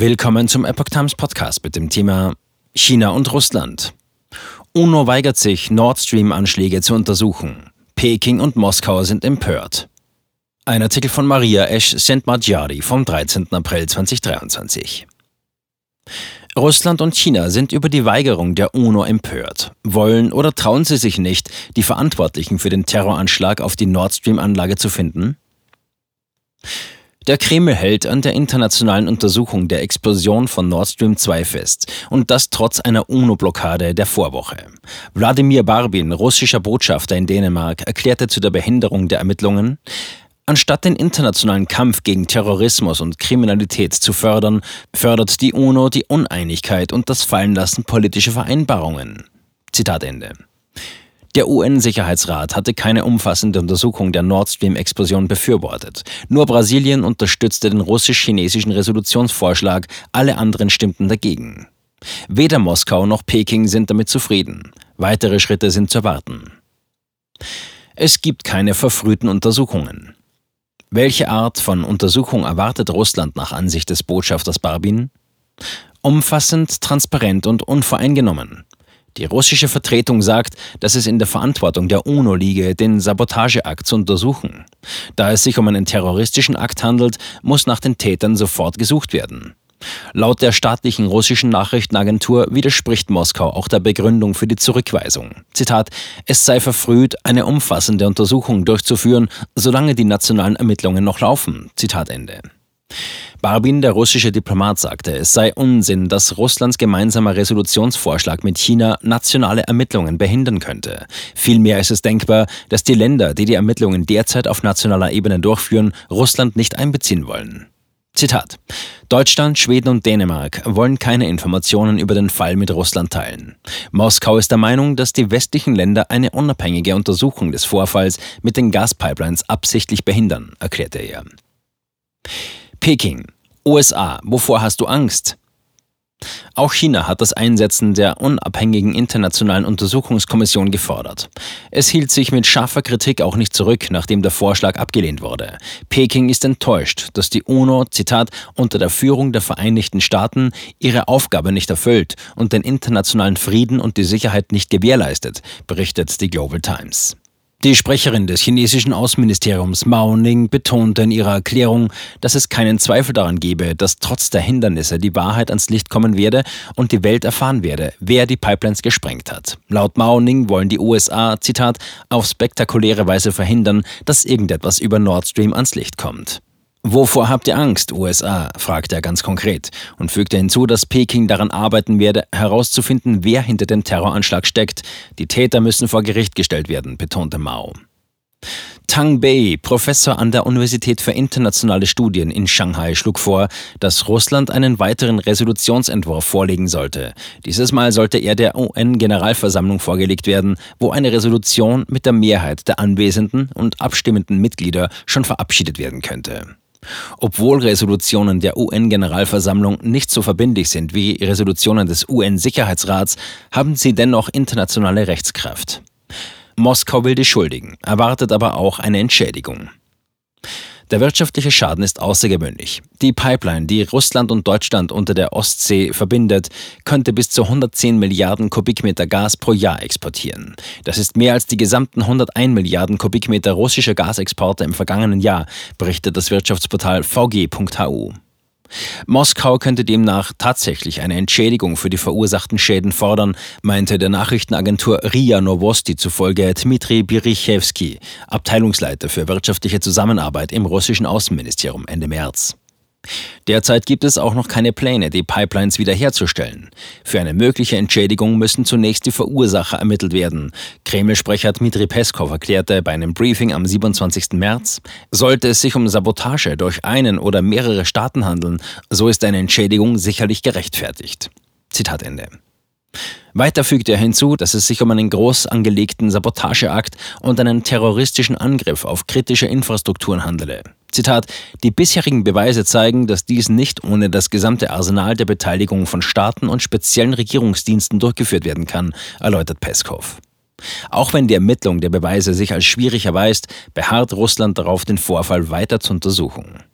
Willkommen zum Epoch Times Podcast mit dem Thema China und Russland. UNO weigert sich, Nord Stream-Anschläge zu untersuchen. Peking und Moskau sind empört. Ein Artikel von Maria Esch Sentmadjari vom 13. April 2023. Russland und China sind über die Weigerung der UNO empört. Wollen oder trauen sie sich nicht, die Verantwortlichen für den Terroranschlag auf die Nord Stream-Anlage zu finden? Der Kreml hält an der internationalen Untersuchung der Explosion von Nord Stream 2 fest und das trotz einer UNO-Blockade der Vorwoche. Wladimir Barbin, russischer Botschafter in Dänemark, erklärte zu der Behinderung der Ermittlungen, Anstatt den internationalen Kampf gegen Terrorismus und Kriminalität zu fördern, fördert die UNO die Uneinigkeit und das Fallenlassen politischer Vereinbarungen. Zitat Ende. Der UN-Sicherheitsrat hatte keine umfassende Untersuchung der Nord Stream-Explosion befürwortet. Nur Brasilien unterstützte den russisch-chinesischen Resolutionsvorschlag, alle anderen stimmten dagegen. Weder Moskau noch Peking sind damit zufrieden. Weitere Schritte sind zu erwarten. Es gibt keine verfrühten Untersuchungen. Welche Art von Untersuchung erwartet Russland nach Ansicht des Botschafters Barbin? Umfassend, transparent und unvoreingenommen. Die russische Vertretung sagt, dass es in der Verantwortung der UNO liege, den Sabotageakt zu untersuchen. Da es sich um einen terroristischen Akt handelt, muss nach den Tätern sofort gesucht werden. Laut der staatlichen russischen Nachrichtenagentur widerspricht Moskau auch der Begründung für die Zurückweisung. Zitat, es sei verfrüht, eine umfassende Untersuchung durchzuführen, solange die nationalen Ermittlungen noch laufen. Zitat Ende. Barbin, der russische Diplomat, sagte, es sei Unsinn, dass Russlands gemeinsamer Resolutionsvorschlag mit China nationale Ermittlungen behindern könnte. Vielmehr ist es denkbar, dass die Länder, die die Ermittlungen derzeit auf nationaler Ebene durchführen, Russland nicht einbeziehen wollen. Zitat. Deutschland, Schweden und Dänemark wollen keine Informationen über den Fall mit Russland teilen. Moskau ist der Meinung, dass die westlichen Länder eine unabhängige Untersuchung des Vorfalls mit den Gaspipelines absichtlich behindern, erklärte er. Peking. USA. Wovor hast du Angst? Auch China hat das Einsetzen der unabhängigen internationalen Untersuchungskommission gefordert. Es hielt sich mit scharfer Kritik auch nicht zurück, nachdem der Vorschlag abgelehnt wurde. Peking ist enttäuscht, dass die UNO, Zitat, unter der Führung der Vereinigten Staaten ihre Aufgabe nicht erfüllt und den internationalen Frieden und die Sicherheit nicht gewährleistet, berichtet die Global Times. Die Sprecherin des chinesischen Außenministeriums Mao Ning betonte in ihrer Erklärung, dass es keinen Zweifel daran gebe, dass trotz der Hindernisse die Wahrheit ans Licht kommen werde und die Welt erfahren werde, wer die Pipelines gesprengt hat. Laut Mao Ning wollen die USA, Zitat, auf spektakuläre Weise verhindern, dass irgendetwas über Nord Stream ans Licht kommt. Wovor habt ihr Angst, USA? fragte er ganz konkret und fügte hinzu, dass Peking daran arbeiten werde, herauszufinden, wer hinter dem Terroranschlag steckt. Die Täter müssen vor Gericht gestellt werden, betonte Mao. Tang Bei, Professor an der Universität für internationale Studien in Shanghai, schlug vor, dass Russland einen weiteren Resolutionsentwurf vorlegen sollte. Dieses Mal sollte er der UN-Generalversammlung vorgelegt werden, wo eine Resolution mit der Mehrheit der anwesenden und abstimmenden Mitglieder schon verabschiedet werden könnte. Obwohl Resolutionen der UN-Generalversammlung nicht so verbindlich sind wie Resolutionen des UN-Sicherheitsrats, haben sie dennoch internationale Rechtskraft. Moskau will die Schuldigen, erwartet aber auch eine Entschädigung. Der wirtschaftliche Schaden ist außergewöhnlich. Die Pipeline, die Russland und Deutschland unter der Ostsee verbindet, könnte bis zu 110 Milliarden Kubikmeter Gas pro Jahr exportieren. Das ist mehr als die gesamten 101 Milliarden Kubikmeter russischer Gasexporte im vergangenen Jahr, berichtet das Wirtschaftsportal vg.hu. Moskau könnte demnach tatsächlich eine Entschädigung für die verursachten Schäden fordern, meinte der Nachrichtenagentur RIA Novosti zufolge Dmitri Birichewski, Abteilungsleiter für wirtschaftliche Zusammenarbeit im russischen Außenministerium Ende März. Derzeit gibt es auch noch keine Pläne, die Pipelines wiederherzustellen. Für eine mögliche Entschädigung müssen zunächst die Verursacher ermittelt werden. Kreml-Sprecher Dmitri Peskov erklärte bei einem Briefing am 27. März, sollte es sich um Sabotage durch einen oder mehrere Staaten handeln, so ist eine Entschädigung sicherlich gerechtfertigt. Zitat Ende. Weiter fügte er hinzu, dass es sich um einen groß angelegten Sabotageakt und einen terroristischen Angriff auf kritische Infrastrukturen handele. Zitat, die bisherigen Beweise zeigen, dass dies nicht ohne das gesamte Arsenal der Beteiligung von Staaten und speziellen Regierungsdiensten durchgeführt werden kann, erläutert Peskov. Auch wenn die Ermittlung der Beweise sich als schwierig erweist, beharrt Russland darauf, den Vorfall weiter zu untersuchen.